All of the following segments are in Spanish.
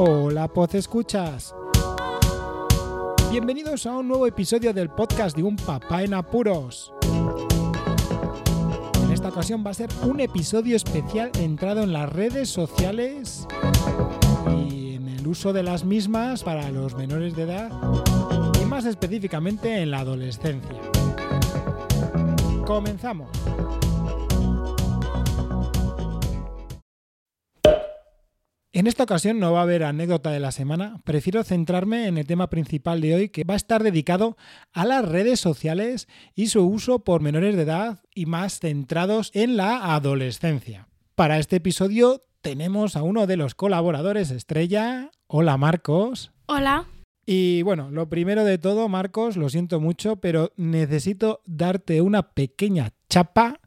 Hola, Poz Escuchas. Bienvenidos a un nuevo episodio del podcast de un papá en apuros. En esta ocasión va a ser un episodio especial centrado en las redes sociales y en el uso de las mismas para los menores de edad y más específicamente en la adolescencia. Comenzamos. En esta ocasión no va a haber anécdota de la semana, prefiero centrarme en el tema principal de hoy que va a estar dedicado a las redes sociales y su uso por menores de edad y más centrados en la adolescencia. Para este episodio tenemos a uno de los colaboradores estrella. Hola Marcos. Hola. Y bueno, lo primero de todo, Marcos, lo siento mucho, pero necesito darte una pequeña chapa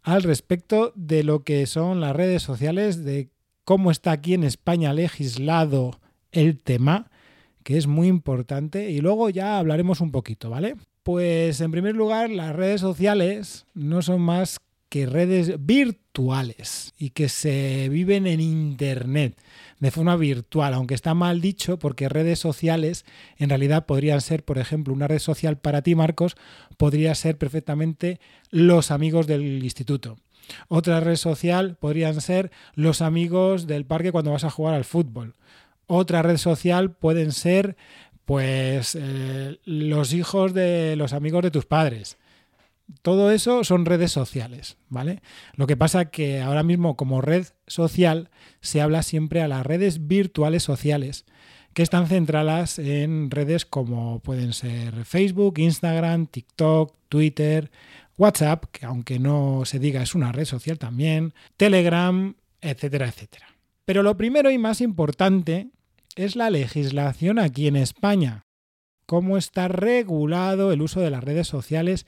al respecto de lo que son las redes sociales, de cómo está aquí en España legislado el tema, que es muy importante, y luego ya hablaremos un poquito, ¿vale? Pues en primer lugar, las redes sociales no son más que redes virtuales y que se viven en Internet de forma virtual, aunque está mal dicho porque redes sociales en realidad podrían ser, por ejemplo, una red social para ti, Marcos, podría ser perfectamente los amigos del instituto. Otra red social podrían ser los amigos del parque cuando vas a jugar al fútbol. Otra red social pueden ser pues eh, los hijos de los amigos de tus padres. Todo eso son redes sociales, ¿vale? Lo que pasa que ahora mismo como red social se habla siempre a las redes virtuales sociales, que están centradas en redes como pueden ser Facebook, Instagram, TikTok, Twitter, WhatsApp, que aunque no se diga es una red social también, Telegram, etcétera, etcétera. Pero lo primero y más importante es la legislación aquí en España. Cómo está regulado el uso de las redes sociales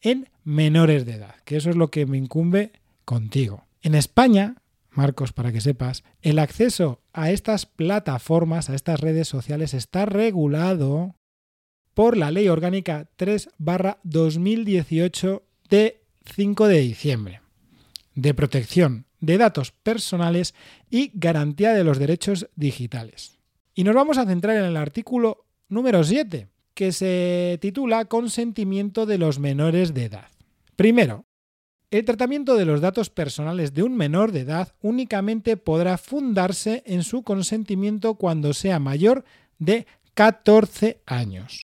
en menores de edad, que eso es lo que me incumbe contigo. En España, Marcos, para que sepas, el acceso a estas plataformas, a estas redes sociales, está regulado por la Ley Orgánica 3 2018 de 5 de diciembre de protección de datos personales y garantía de los derechos digitales. Y nos vamos a centrar en el artículo número 7, que se titula Consentimiento de los menores de edad. Primero, el tratamiento de los datos personales de un menor de edad únicamente podrá fundarse en su consentimiento cuando sea mayor de 14 años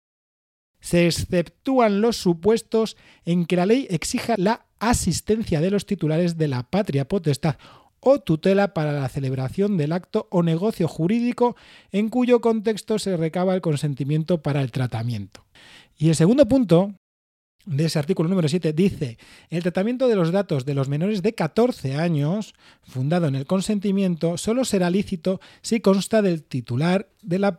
se exceptúan los supuestos en que la ley exija la asistencia de los titulares de la patria potestad o tutela para la celebración del acto o negocio jurídico en cuyo contexto se recaba el consentimiento para el tratamiento. Y el segundo punto de ese artículo número 7 dice, el tratamiento de los datos de los menores de 14 años, fundado en el consentimiento, solo será lícito si consta del titular de la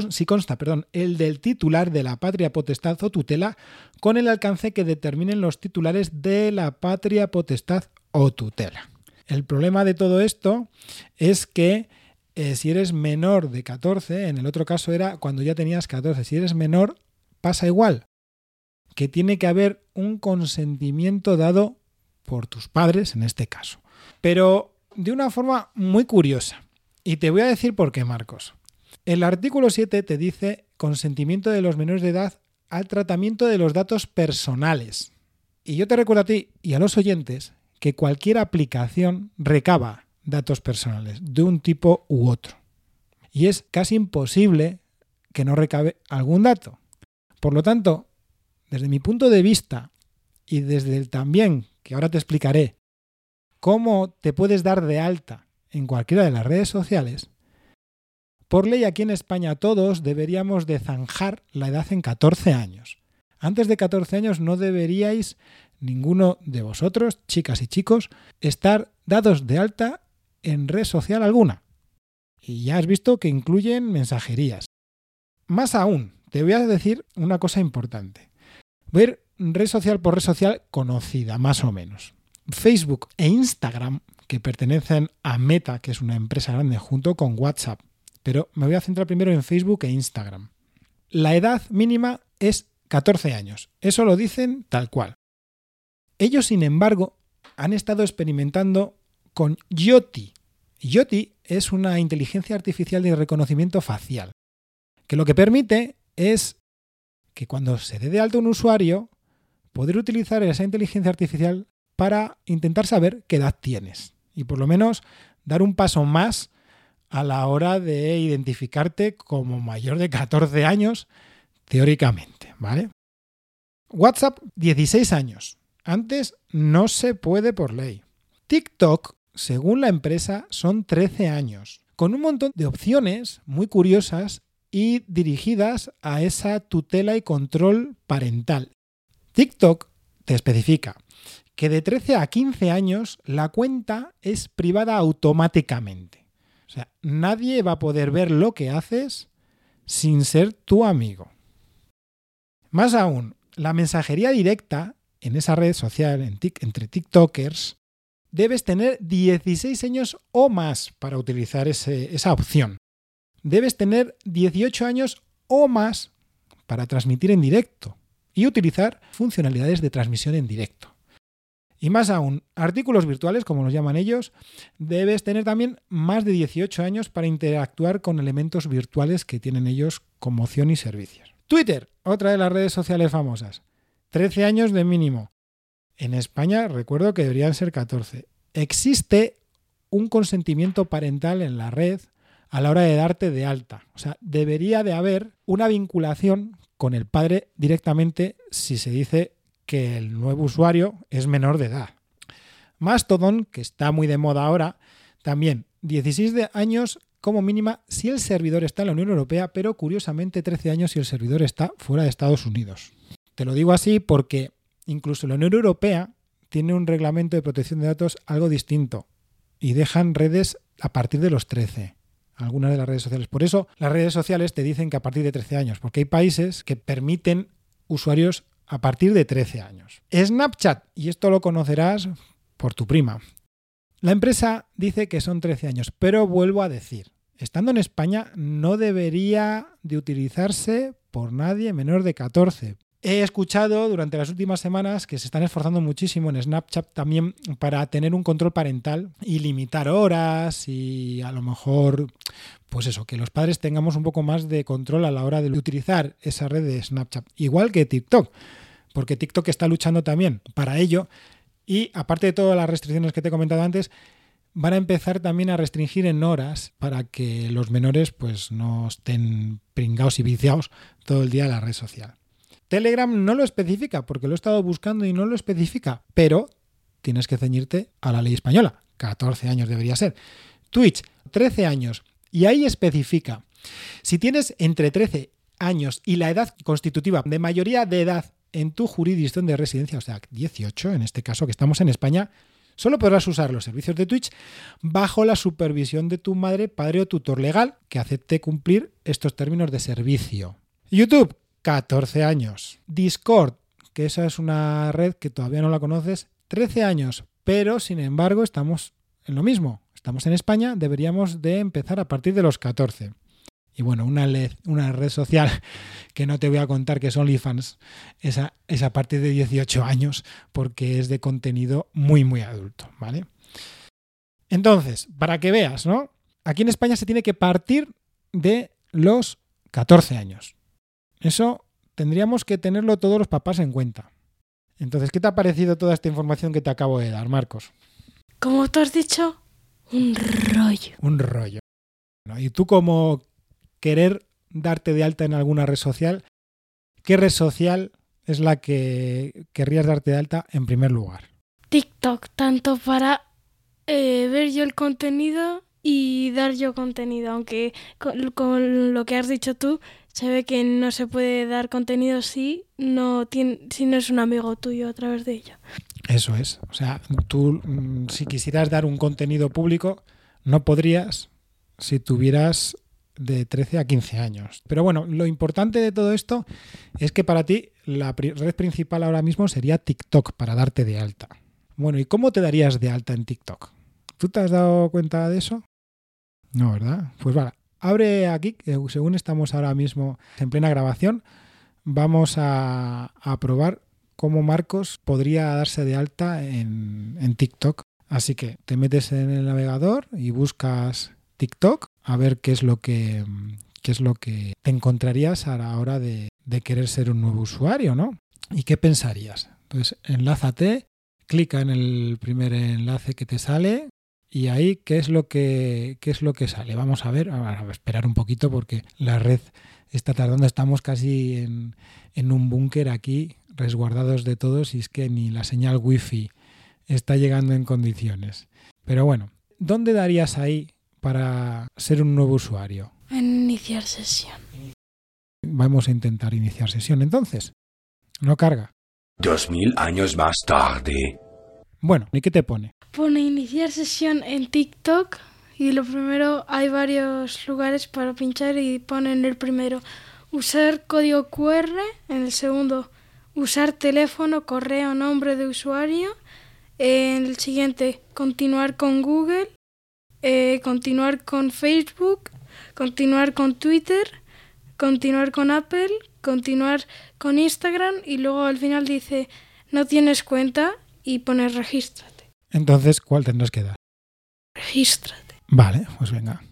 si consta perdón, el del titular de la patria potestad o tutela con el alcance que determinen los titulares de la patria potestad o tutela. El problema de todo esto es que eh, si eres menor de 14, en el otro caso era cuando ya tenías 14, si eres menor pasa igual, que tiene que haber un consentimiento dado por tus padres en este caso. Pero de una forma muy curiosa. Y te voy a decir por qué, Marcos. El artículo 7 te dice consentimiento de los menores de edad al tratamiento de los datos personales. Y yo te recuerdo a ti y a los oyentes que cualquier aplicación recaba datos personales de un tipo u otro. Y es casi imposible que no recabe algún dato. Por lo tanto, desde mi punto de vista y desde el también, que ahora te explicaré, cómo te puedes dar de alta en cualquiera de las redes sociales, por ley aquí en España todos deberíamos de zanjar la edad en 14 años. Antes de 14 años no deberíais ninguno de vosotros, chicas y chicos, estar dados de alta en red social alguna. Y ya has visto que incluyen mensajerías. Más aún, te voy a decir una cosa importante. Voy a ir red social por red social conocida, más o menos. Facebook e Instagram, que pertenecen a Meta, que es una empresa grande, junto con WhatsApp, pero me voy a centrar primero en Facebook e Instagram. La edad mínima es 14 años. Eso lo dicen tal cual. Ellos, sin embargo, han estado experimentando con Yoti. Yoti es una inteligencia artificial de reconocimiento facial, que lo que permite es que cuando se dé de alto un usuario, poder utilizar esa inteligencia artificial para intentar saber qué edad tienes y por lo menos dar un paso más a la hora de identificarte como mayor de 14 años, teóricamente, ¿vale? WhatsApp, 16 años. Antes no se puede por ley. TikTok, según la empresa, son 13 años, con un montón de opciones muy curiosas y dirigidas a esa tutela y control parental. TikTok te especifica que de 13 a 15 años la cuenta es privada automáticamente. Sea, nadie va a poder ver lo que haces sin ser tu amigo. Más aún, la mensajería directa en esa red social entre TikTokers debes tener 16 años o más para utilizar esa opción. Debes tener 18 años o más para transmitir en directo y utilizar funcionalidades de transmisión en directo. Y más aún, artículos virtuales, como los llaman ellos, debes tener también más de 18 años para interactuar con elementos virtuales que tienen ellos como opción y servicios. Twitter, otra de las redes sociales famosas. 13 años de mínimo. En España recuerdo que deberían ser 14. Existe un consentimiento parental en la red a la hora de darte de alta. O sea, debería de haber una vinculación con el padre directamente si se dice que el nuevo usuario es menor de edad. Mastodon, que está muy de moda ahora, también 16 años como mínima si el servidor está en la Unión Europea, pero curiosamente 13 años si el servidor está fuera de Estados Unidos. Te lo digo así porque incluso la Unión Europea tiene un reglamento de protección de datos algo distinto y dejan redes a partir de los 13 algunas de las redes sociales. Por eso las redes sociales te dicen que a partir de 13 años, porque hay países que permiten usuarios a partir de 13 años. Snapchat, y esto lo conocerás por tu prima. La empresa dice que son 13 años, pero vuelvo a decir, estando en España no debería de utilizarse por nadie menor de 14. He escuchado durante las últimas semanas que se están esforzando muchísimo en Snapchat también para tener un control parental y limitar horas y a lo mejor, pues eso, que los padres tengamos un poco más de control a la hora de utilizar esa red de Snapchat. Igual que TikTok, porque TikTok está luchando también para ello y aparte de todas las restricciones que te he comentado antes, van a empezar también a restringir en horas para que los menores pues no estén pringados y viciados todo el día en la red social. Telegram no lo especifica porque lo he estado buscando y no lo especifica, pero tienes que ceñirte a la ley española. 14 años debería ser. Twitch, 13 años. Y ahí especifica, si tienes entre 13 años y la edad constitutiva de mayoría de edad en tu jurisdicción de residencia, o sea, 18 en este caso que estamos en España, solo podrás usar los servicios de Twitch bajo la supervisión de tu madre, padre o tutor legal que acepte cumplir estos términos de servicio. YouTube, 14 años. Discord, que esa es una red que todavía no la conoces, 13 años. Pero, sin embargo, estamos en lo mismo. Estamos en España, deberíamos de empezar a partir de los 14. Y bueno, una, una red social que no te voy a contar que es OnlyFans, esa es a partir de 18 años porque es de contenido muy, muy adulto, ¿vale? Entonces, para que veas, ¿no? Aquí en España se tiene que partir de los 14 años. Eso tendríamos que tenerlo todos los papás en cuenta. Entonces, ¿qué te ha parecido toda esta información que te acabo de dar, Marcos? Como tú has dicho, un rollo. Un rollo. Y tú como querer darte de alta en alguna red social, ¿qué red social es la que querrías darte de alta en primer lugar? TikTok, tanto para eh, ver yo el contenido y dar yo contenido, aunque con, lo que has dicho tú, se ve que no se puede dar contenido si no, tiene, si no es un amigo tuyo a través de ello. Eso es. O sea, tú mm, si quisieras dar un contenido público, no podrías si tuvieras de 13 a 15 años. Pero bueno, lo importante de todo esto es que para ti la red principal ahora mismo sería TikTok para darte de alta. Bueno, ¿y cómo te darías de alta en TikTok? ¿Tú te has dado cuenta de eso? No, ¿verdad? Pues vale, Abre aquí, según estamos ahora mismo en plena grabación, vamos a, probar cómo Marcos podría darse de alta en, TikTok Así que te metes en el navegador y buscas TikTok a ver qué es lo que, qué es lo que te encontrarías a la hora de, de querer ser un nuevo usuario, ¿no? ¿Y qué pensarías? Entonces, enlázate, clica en el primer enlace que te sale y ahí qué es lo que qué es lo que sale. Vamos a ver, a esperar un poquito porque la red está tardando, estamos casi en, en un búnker aquí, resguardados de todos y es que ni la señal wifi está llegando en condiciones. Pero bueno, ¿dónde darías ahí para ser un nuevo usuario? Iniciar sesión. Vamos a intentar iniciar sesión entonces. No carga. Dos mil años más tarde. Bueno, ¿y qué te pone? Pone iniciar sesión en TikTok y lo primero hay varios lugares para pinchar y pone en el primero usar código QR, en el segundo usar teléfono, correo, nombre de usuario en el siguiente, continuar con Google, eh, continuar con Facebook, continuar con Twitter, continuar con Apple, continuar con Instagram y luego al final dice no tienes cuenta y pone regístrate. Entonces, ¿cuál tendrás que dar? Regístrate. Vale, pues venga.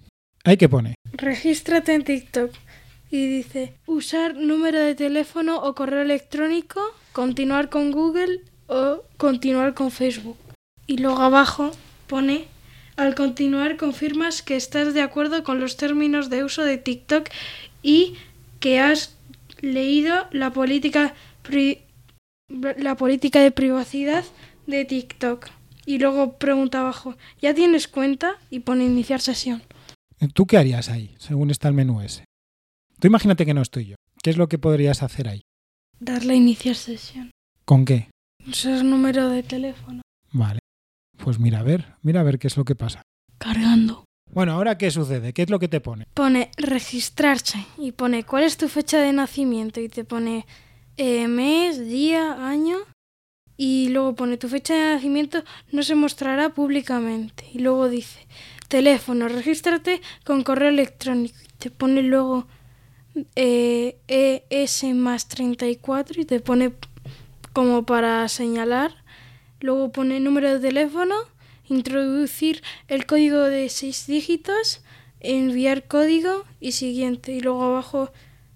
¿Ahí qué pone? Regístrate en TikTok. Y dice usar número de teléfono o correo electrónico, continuar con Google, o continuar con Facebook. Y luego abajo pone, al continuar confirmas que estás de acuerdo con los términos de uso de TikTok y que has leído la política, la política de privacidad de TikTok. Y luego pregunta abajo, ¿ya tienes cuenta? Y pone iniciar sesión. ¿Tú qué harías ahí, según está el menú ese? Tú imagínate que no estoy yo. ¿Qué es lo que podrías hacer ahí? Darle a iniciar sesión. ¿Con qué? Es número de teléfono. Vale. Pues mira a ver, mira a ver qué es lo que pasa. Cargando. Bueno, ahora qué sucede, ¿qué es lo que te pone? Pone registrarse y pone cuál es tu fecha de nacimiento y te pone eh, mes, día, año y luego pone tu fecha de nacimiento no se mostrará públicamente y luego dice teléfono, regístrate con correo electrónico y te pone luego eh, ES más 34 y te pone como para señalar. Luego pone número de teléfono, introducir el código de seis dígitos, enviar código y siguiente. Y luego abajo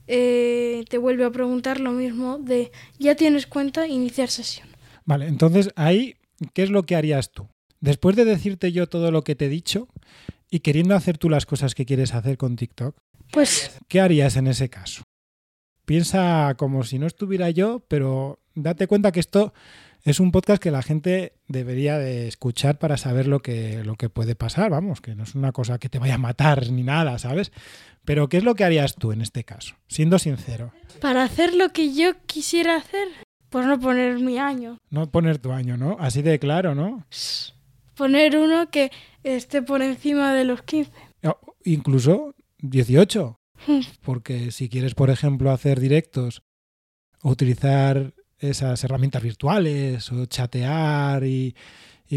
eh, te vuelve a preguntar lo mismo de ya tienes cuenta, iniciar sesión. Vale, entonces ahí, ¿qué es lo que harías tú? Después de decirte yo todo lo que te he dicho y queriendo hacer tú las cosas que quieres hacer con TikTok, pues, ¿qué harías en ese caso? Piensa como si no estuviera yo, pero date cuenta que esto es un podcast que la gente debería de escuchar para saber lo que, lo que puede pasar, vamos, que no es una cosa que te vaya a matar ni nada, ¿sabes? Pero ¿qué es lo que harías tú en este caso? Siendo sincero. Para hacer lo que yo quisiera hacer, pues no poner mi año. No poner tu año, ¿no? Así de claro, ¿no? Poner uno que esté por encima de los 15. incluso 18. Hmm. Porque si quieres, por ejemplo, hacer directos o utilizar esas herramientas virtuales o chatear y,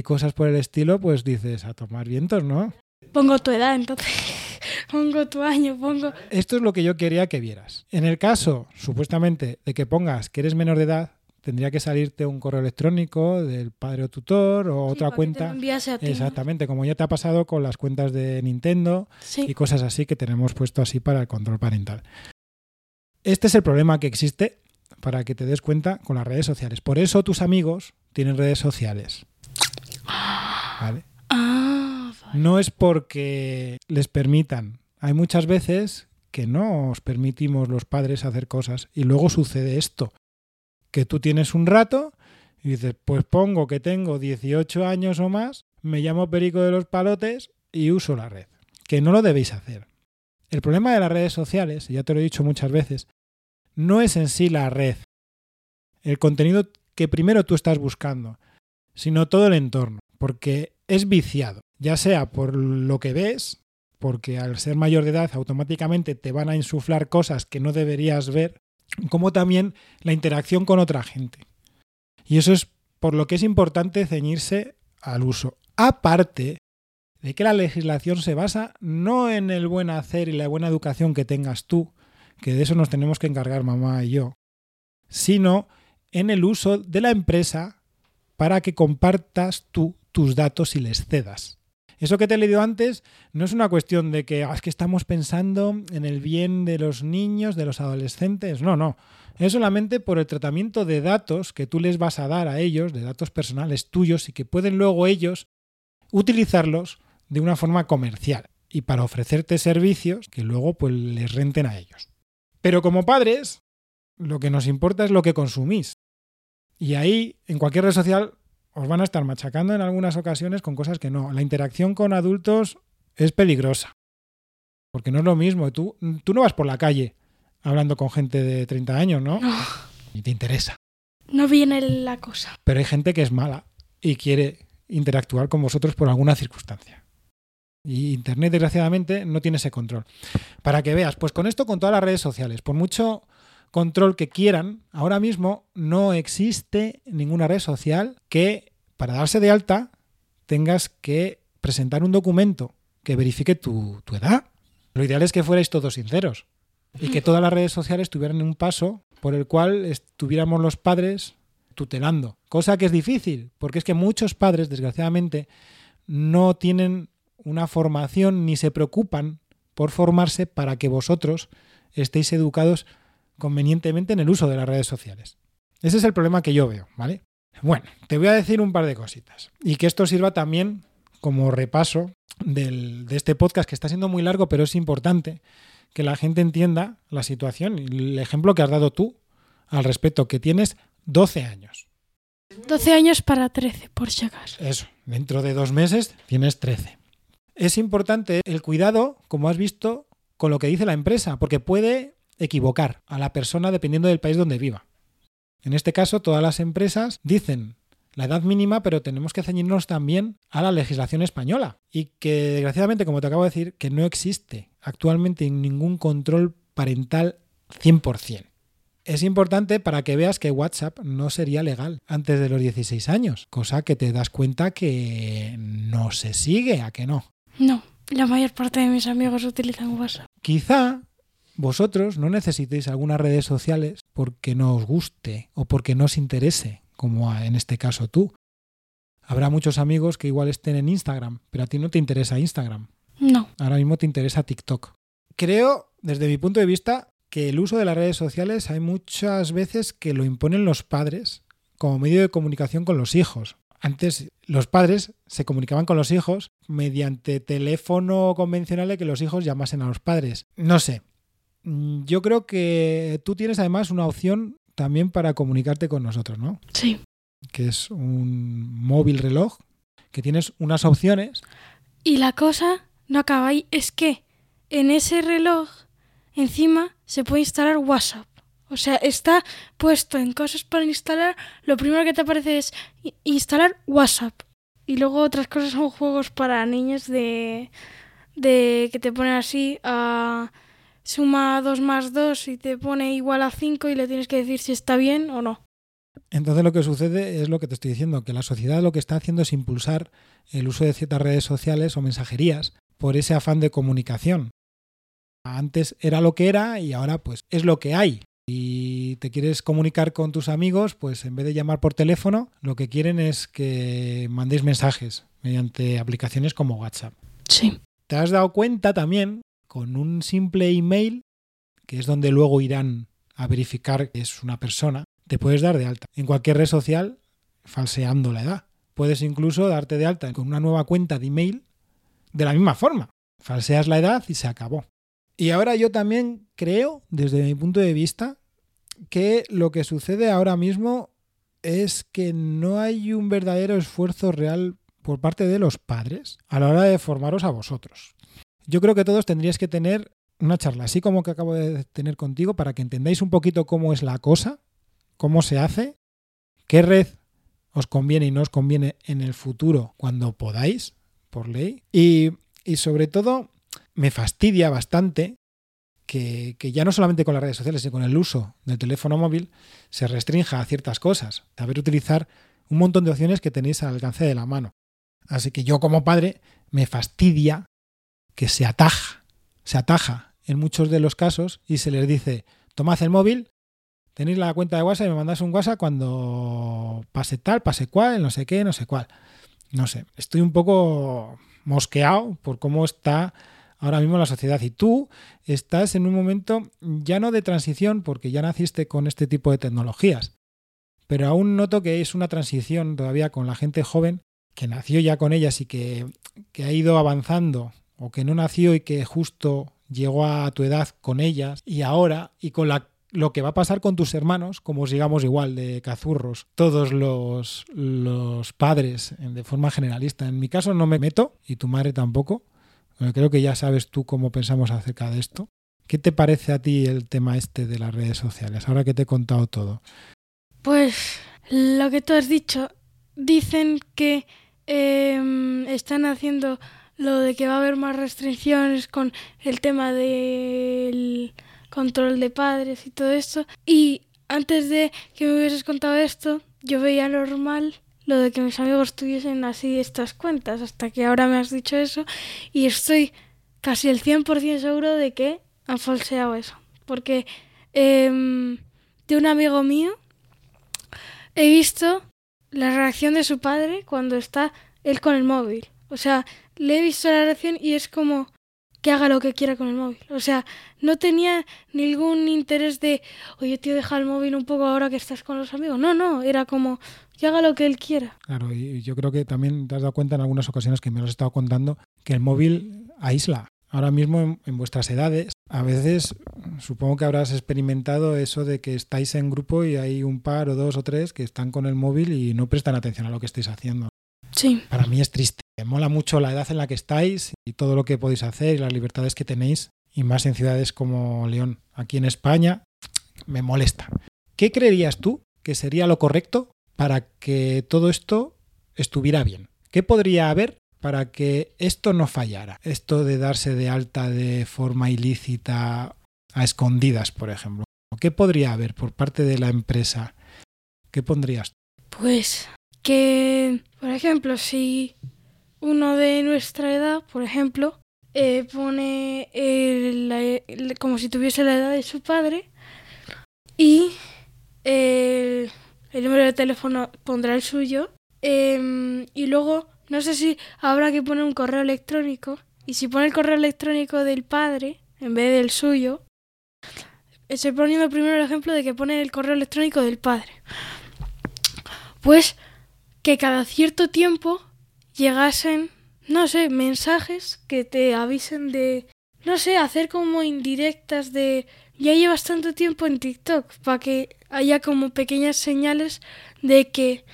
cosas por el estilo, pues dices a tomar vientos, ¿no? Pongo tu edad, entonces. pongo tu año, pongo... Esto es lo que yo quería que vieras. En el caso, supuestamente, de que pongas que eres menor de edad, tendría que salirte un correo electrónico del padre o tutor o otra cuenta. Exactamente, como ya te ha pasado con las cuentas de Nintendo y cosas así que tenemos puesto así para el control parental. Este es el problema que existe para que te des cuenta con las redes sociales. Por eso tus amigos tienen redes sociales. ¿Vale? Ah, no es porque les permitan. Hay muchas veces que no os permitimos los padres hacer cosas y luego sucede esto, que tú tienes un rato y dices, pues pongo que tengo 18 años o más, me llamo Perico de los Palotes y uso la red, que no lo debéis hacer. El problema de las redes sociales, ya te lo he dicho muchas veces, no es en sí la red, el contenido que primero tú estás buscando, sino todo el entorno, porque es viciado, ya sea por lo que ves, porque al ser mayor de edad automáticamente te van a insuflar cosas que no deberías ver, como también la interacción con otra gente. Y eso es por lo que es importante ceñirse al uso. Aparte de que la legislación se basa no en el buen hacer y la buena educación que tengas tú, que de eso nos tenemos que encargar mamá y yo, sino en el uso de la empresa para que compartas tú tus datos y les cedas. Eso que te he leído antes no es una cuestión de que "Ah, es que estamos pensando en el bien de los niños, de los adolescentes. No, no. Es solamente por el tratamiento de datos que tú les vas a dar a ellos, de datos personales tuyos y que pueden luego ellos utilizarlos de una forma comercial y para ofrecerte servicios que luego pues les renten a ellos. Pero como padres, lo que nos importa es lo que consumís. Y ahí, en cualquier red social, os van a estar machacando en algunas ocasiones con cosas que no. La interacción con adultos es peligrosa. Porque no es lo mismo. Tú, tú no vas por la calle hablando con gente de 30 años, ¿no? No, Y te interesa. no viene la cosa. Pero hay gente que es mala y quiere interactuar con vosotros por alguna circunstancia. Y Internet, desgraciadamente, no tiene ese control. Para que veas, pues con esto, con todas las redes sociales, por mucho control que quieran, ahora mismo no existe ninguna red social que para darse de alta tengas que presentar un documento que verifique tu, edad. Lo ideal es que fuerais todos sinceros y que todas las redes sociales tuvieran un paso por el cual estuviéramos los padres tutelando. Cosa que es difícil, porque es que muchos padres, desgraciadamente, no tienen una formación ni se preocupan por formarse para que vosotros estéis educados convenientemente en el uso de las redes sociales. Ese es el problema que yo veo, ¿vale? Bueno, te voy a decir un par de cositas y que esto sirva también como repaso del- de este podcast que está siendo muy largo, pero es importante que la gente entienda la situación y el ejemplo que has dado tú al respecto, que tienes 12 años. 12 años para 13, por si acaso. Eso, dentro de dos meses tienes 13. Es importante el cuidado, como has visto, con lo que dice la empresa, porque puede equivocar a la persona dependiendo del país donde viva. En este caso, todas las empresas dicen la edad mínima, pero tenemos que ceñirnos también a la legislación española. Y que, desgraciadamente, como te acabo de decir, que no existe actualmente ningún control parental 100%. Es importante para que veas que WhatsApp no sería legal antes de los 16 años, cosa que te das cuenta que no se sigue, a que no. No, la mayor parte de mis amigos utilizan WhatsApp. Quizá vosotros no necesitéis algunas redes sociales porque no os guste o porque no os interese, como en este caso tú. Habrá muchos amigos que igual estén en Instagram, pero a ti no te interesa Instagram. No, Ahora mismo te interesa TikTok. Creo, desde mi punto de vista, que el uso de las redes sociales hay muchas veces que lo imponen los padres como medio de comunicación con los hijos. Antes los padres se comunicaban con los hijos mediante teléfono convencional de que los hijos llamasen a los padres. No sé. Mm, Yo creo que tú tienes además una opción también para comunicarte con nosotros, ¿no? sí. Que es un móvil reloj, que tienes unas opciones Y la cosa no acaba ahí, es que en ese reloj encima se puede instalar WhatsApp. O sea, está puesto en cosas para instalar. Lo primero que te aparece es instalar WhatsApp. Y luego otras cosas son juegos para niños de, de que te ponen así a suma 2 más 2 y te pone igual a 5 y le tienes que decir si está bien o no. Entonces lo que sucede es lo que te estoy diciendo, que la sociedad lo que está haciendo es impulsar el uso de ciertas redes sociales o mensajerías por ese afán de comunicación. Antes era lo que era y ahora pues es lo que hay. Y te quieres comunicar con tus amigos, pues en vez de llamar por teléfono, lo que quieren es que mandéis mensajes mediante aplicaciones como WhatsApp. Sí. ¿Te has dado cuenta también con un simple email, que es donde luego irán a verificar que es una persona, te puedes dar de alta en cualquier red social falseando la edad? Puedes incluso darte de alta con una nueva cuenta de email de la misma forma. Falseas la edad y se acabó. Y ahora yo también creo, desde mi punto de vista, que lo que sucede ahora mismo es que no hay un verdadero esfuerzo real por parte de los padres a la hora de formaros a vosotros. Yo creo que todos tendríais que tener una charla, así como que acabo de tener contigo, para que entendáis un poquito cómo es la cosa, cómo se hace, qué red os conviene y no os conviene en el futuro cuando podáis, por ley. Y, y sobre todo, me fastidia bastante que, ya no solamente con las redes sociales, sino con el uso del teléfono móvil se restrinja a ciertas cosas, saber utilizar un montón de opciones que tenéis al alcance de la mano. Así que yo como padre me fastidia que se ataja, se ataja en muchos de los casos y se les dice, tomad el móvil, tenéis la cuenta de WhatsApp y me mandas un WhatsApp cuando pase tal, pase cual, no sé qué, no sé cuál. No sé, estoy un poco mosqueado por cómo está ahora mismo la sociedad. Y tú estás en un momento ya no de transición, porque ya naciste con este tipo de tecnologías, pero aún noto que es una transición todavía con la gente joven que nació ya con ellas y que, ha ido avanzando, o que no nació y que justo llegó a tu edad con ellas, y ahora, y con la lo que va a pasar con tus hermanos, como sigamos igual de cazurros, todos los, los padres de forma generalista. En mi caso no me meto y tu madre tampoco, Creo que ya sabes tú cómo pensamos acerca de esto. ¿Qué te parece a ti el tema este de las redes sociales, ahora que te he contado todo? Pues lo que tú has dicho, dicen que em, están haciendo lo de que va a haber más restricciones con el tema del control de padres y todo esto. Y antes de que me hubieses contado esto, yo veía normal lo de que mis amigos tuviesen así estas cuentas, hasta que ahora me has dicho eso y estoy casi el 100% seguro de que han falseado eso. Porque em, de un amigo mío he visto la reacción de su padre cuando está él con el móvil. O sea, le he visto la reacción y es como que haga lo que quiera con el móvil. O sea, no tenía ningún interés de, oye, tío, deja el móvil un poco ahora que estás con los amigos. No, no, era como, que haga lo que él quiera. Claro, y yo creo que también te has dado cuenta en algunas ocasiones que me lo has estado contando, que el móvil aísla. Ahora mismo en, vuestras edades, a veces supongo que habrás experimentado eso de que estáis en grupo y hay un par o dos o tres que están con el móvil y no prestan atención a lo que estáis haciendo. Sí. Para mí es triste. Mola mucho la edad en la que estáis y todo lo que podéis hacer y las libertades que tenéis, y más en ciudades como León. Aquí en España me molesta. ¿Qué creerías tú que sería lo correcto para que todo esto estuviera bien? ¿Qué podría haber para que esto no fallara? Esto de darse de alta de forma ilícita a escondidas, por ejemplo. ¿Qué podría haber por parte de la empresa? ¿Qué pondrías? Pues que, por ejemplo, si uno de nuestra edad, por ejemplo, eh, pone como si tuviese la edad de su padre y el número de teléfono pondrá el suyo. Em, y luego, no sé si habrá que poner un correo electrónico. Y si pone el correo electrónico del padre en vez del suyo, estoy poniendo primero el ejemplo de que pone el correo electrónico del padre. Pues que cada cierto tiempo llegasen, no sé, mensajes que te avisen de, no sé, hacer como indirectas de, ya llevas tanto tiempo en TikTok, para que haya como pequeñas señales de que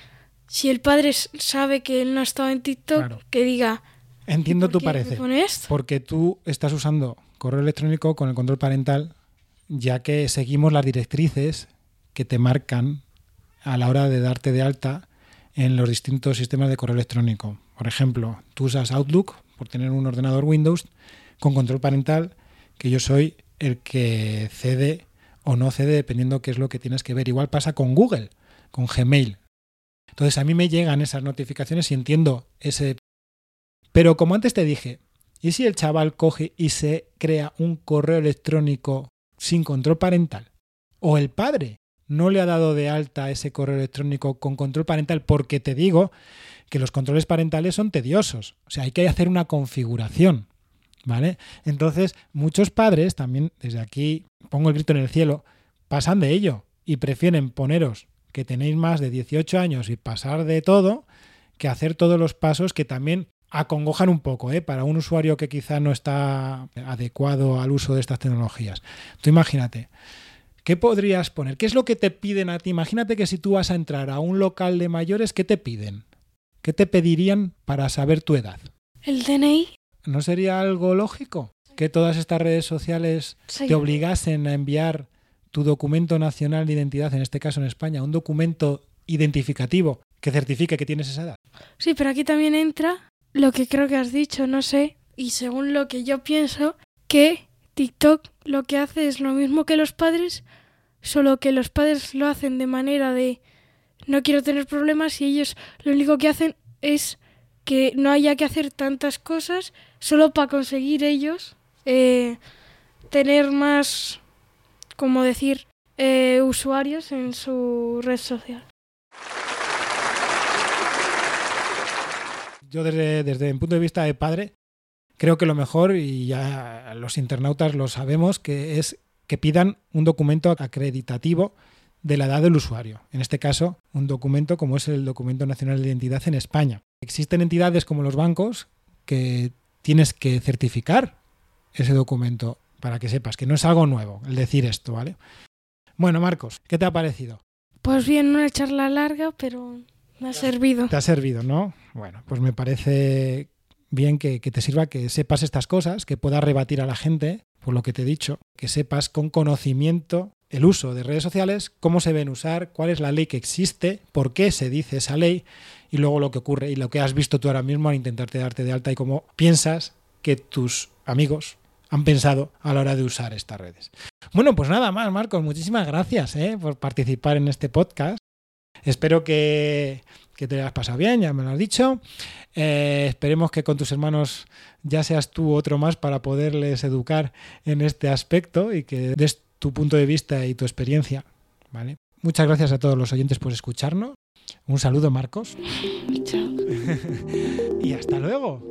si el padre sabe que él no ha estado en TikTok, que diga... Entiendo tu parecer. Porque tú estás usando correo electrónico con el control parental, ya que seguimos las directrices que te marcan a la hora de darte de alta en los distintos sistemas de correo electrónico. Por ejemplo, tú usas Outlook por tener un ordenador Windows con control parental, que yo soy el que cede o no cede dependiendo qué es lo que tienes que ver. Igual pasa con Google, con Gmail. Entonces a mí me llegan esas notificaciones y entiendo ese... Pero como antes te dije, ¿y si el chaval coge y se crea un correo electrónico sin control parental? ¿O el padre no le ha dado de alta ese correo electrónico con control parental? Porque te digo que los controles parentales son tediosos. O sea, hay que hacer una configuración. ¿Vale? Entonces, muchos padres también, desde aquí pongo el grito en el cielo, pasan de ello y prefieren poneros que tenéis más de 18 años y pasar de todo que hacer todos los pasos que también acongojan un poco ¿eh? para un usuario que quizá no está adecuado al uso de estas tecnologías. Tú imagínate, ¿qué podrías poner? ¿Qué es lo que te piden a ti? Imagínate que si tú vas a entrar a un local de mayores, ¿qué te piden? ¿Qué te pedirían para saber tu edad? El DNI. ¿No sería algo lógico que todas estas redes sociales te obligasen a enviar tu documento nacional de identidad, en este caso en España, un documento identificativo que certifique que tienes esa edad? Sí, pero aquí también entra lo que creo que has dicho, no sé, y según lo que yo pienso, que TikTok lo que hace es lo mismo que los padres, solo que los padres lo hacen de manera de no quiero tener problemas y ellos lo único que hacen es que no haya que hacer tantas cosas solo para conseguir ellos eh, tener más, como decir, eh, usuarios en su red social. Yo desde, desde mi punto de vista de padre, creo que lo mejor, y ya los internautas lo sabemos, que es que pidan un documento acreditativo de la edad del usuario. En este caso, un documento como es el Documento Nacional de Identidad en España. Existen entidades como los bancos que tienes que certificar ese documento para que sepas que no es algo nuevo el decir esto, ¿vale? Bueno, Marcos, ¿qué te ha parecido? Pues bien, una charla larga, pero me ha servido. Te ha servido, ¿no? Bueno, pues me parece bien que, que, te sirva que sepas estas cosas, que puedas rebatir a la gente, por lo que te he dicho, que sepas con conocimiento el uso de redes sociales, cómo se ven usar, cuál es la ley que existe, por qué se dice esa ley y luego lo que ocurre y lo que has visto tú ahora mismo al intentarte darte de alta y cómo piensas que tus amigos han pensado a la hora de usar estas redes. Bueno, pues nada más, Marcos, muchísimas gracias ¿eh? por participar en este podcast. Espero que, te hayas pasado bien, ya me lo has dicho. Eh, esperemos que con tus hermanos ya seas tú otro más para poderles educar en este aspecto y que des tu punto de vista y tu experiencia. ¿vale? Muchas gracias a todos los oyentes por escucharnos. Un saludo, Marcos. Chao. y hasta luego.